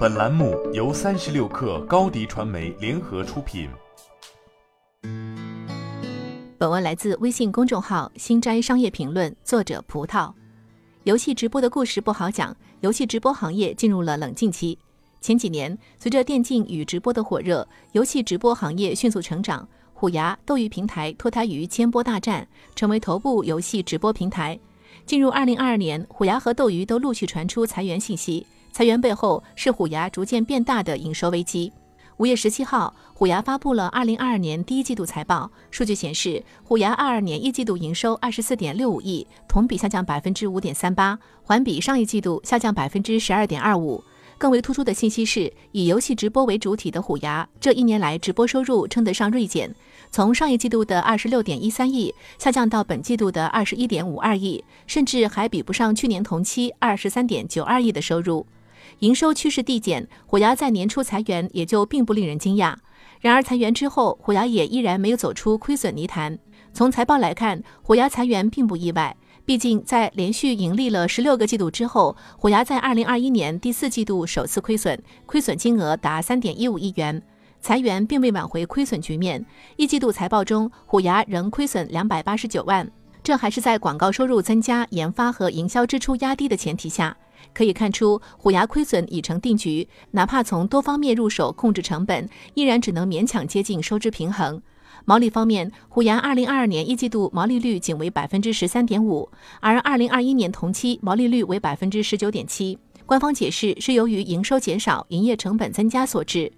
本栏目由三十六氪高低传媒联合出品。本文来自微信公众号“新斋商业评论”，作者葡萄。游戏直播的故事不好讲，游戏直播行业进入了冷静期。前几年，随着电竞与直播的火热，游戏直播行业迅速成长。虎牙、斗鱼平台脱胎于千波大战，成为头部游戏直播平台。进入二零二二年，虎牙和斗鱼都陆续传出裁员信息。裁员背后是虎牙逐渐变大的营收危机。五月十七号，虎牙发布了二零二二年第一季度财报，数据显示，虎牙二二年一季度营收二十四点六五亿，同比下降百分之五点三八，环比上一季度下降百分之十二点二五。更为突出的信息是，以游戏直播为主体的虎牙，这一年来直播收入称得上锐减，从上一季度的二十六点一三亿下降到本季度的二十一点五二亿，甚至还比不上去年同期二十三点九二亿的收入。营收趋势递减，虎牙在年初裁员也就并不令人惊讶。然而裁员之后，虎牙也依然没有走出亏损泥潭。从财报来看，虎牙裁员并不意外。毕竟，在连续盈利了十六个季度之后，虎牙在二零二一年第四季度首次亏损，亏损金额达三点一五亿元。裁员并未挽回亏损局面，一季度财报中，虎牙仍亏损两百八十九万。这还是在广告收入增加、研发和营销支出压低的前提下。可以看出，虎牙亏损已成定局，哪怕从多方面入手控制成本，依然只能勉强接近收支平衡。毛利方面，虎牙二零二二年一季度毛利率仅为百分之十三点五，而二零二一年同期毛利率为百分之十九点七。官方解释是由于营收减少、营业成本增加所致。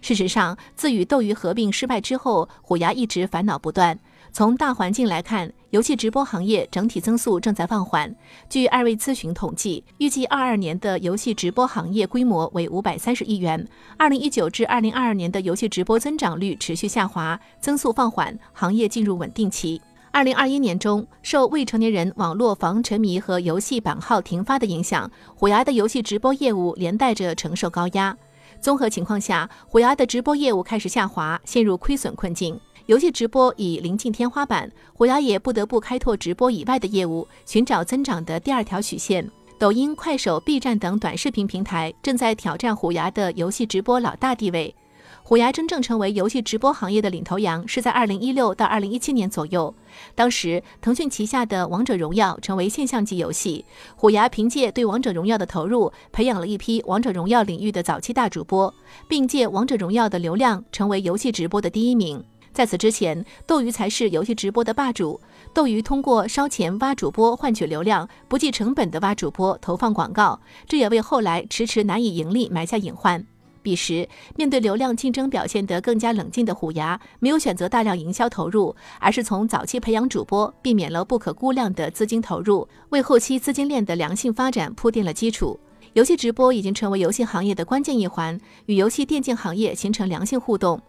事实上，自与斗鱼合并失败之后，虎牙一直烦恼不断。从大环境来看，游戏直播行业整体增速正在放缓。据艾瑞咨询统计，预计二二年的游戏直播行业规模为五百三十亿元。二零一九至二零二二年的游戏直播增长率持续下滑，增速放缓，行业进入稳定期。二零二一年中，受未成年人网络防沉迷和游戏版号停发的影响，虎牙的游戏直播业务连带着承受高压。综合情况下，虎牙的直播业务开始下滑，陷入亏损困境。游戏直播已临近天花板，虎牙也不得不开拓直播以外的业务，寻找增长的第二条曲线。抖音、快手、B 站等短视频平台正在挑战虎牙的游戏直播老大地位。虎牙真正成为游戏直播行业的领头羊，是在二零一六到二零一七年左右。当时，腾讯旗下的《王者荣耀》成为现象级游戏，虎牙凭借对《王者荣耀》的投入，培养了一批《王者荣耀》领域的早期大主播，并借《王者荣耀》的流量成为游戏直播的第一名。在此之前，斗鱼才是游戏直播的霸主。斗鱼通过烧钱挖主播换取流量，不计成本的挖主播投放广告，这也为后来迟迟难以盈利埋下隐患。彼时，面对流量竞争表现得更加冷静的虎牙，没有选择大量营销投入，而是从早期培养主播，避免了不可估量的资金投入，为后期资金链的良性发展铺垫了基础。游戏直播已经成为游戏行业的关键一环，与游戏电竞行业形成良性互动。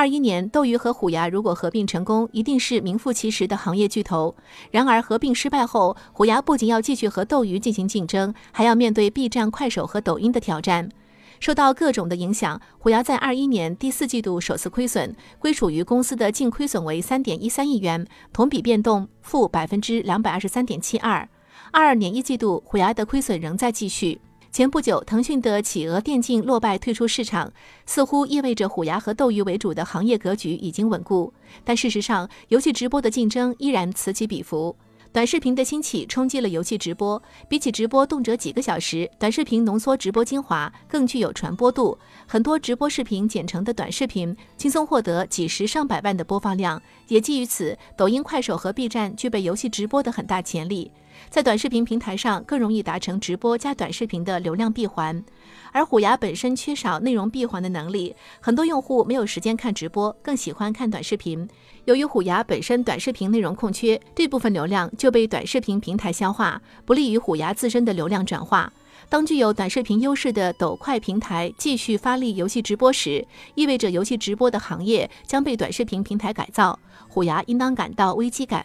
二一年，斗鱼和虎牙如果合并成功，一定是名副其实的行业巨头。然而，合并失败后，虎牙不仅要继续和斗鱼进行竞争，还要面对 B 站、快手和抖音的挑战。受到各种的影响，虎牙在二一年第四季度首次亏损，归属于公司的净亏损为三点一三亿元，同比变动负百分之两百二十三点七二。二二年一季度，虎牙的亏损仍在继续。前不久，腾讯的企鹅电竞落败退出市场，似乎意味着虎牙和斗鱼为主的行业格局已经稳固。但事实上，游戏直播的竞争依然此起彼伏。短视频的兴起冲击了游戏直播，比起直播动辄几个小时，短视频浓缩直播精华更具有传播度。很多直播视频剪成的短视频，轻松获得几十上百万的播放量。也基于此，抖音、快手和 B 站具备游戏直播的很大潜力。在短视频平台上更容易达成直播加短视频的流量闭环，而虎牙本身缺少内容闭环的能力，很多用户没有时间看直播，更喜欢看短视频。由于虎牙本身短视频内容空缺，这部分流量就被短视频平台消化，不利于虎牙自身的流量转化。当具有短视频优势的抖快平台继续发力游戏直播时，意味着游戏直播的行业将被短视频平台改造，虎牙应当感到危机感。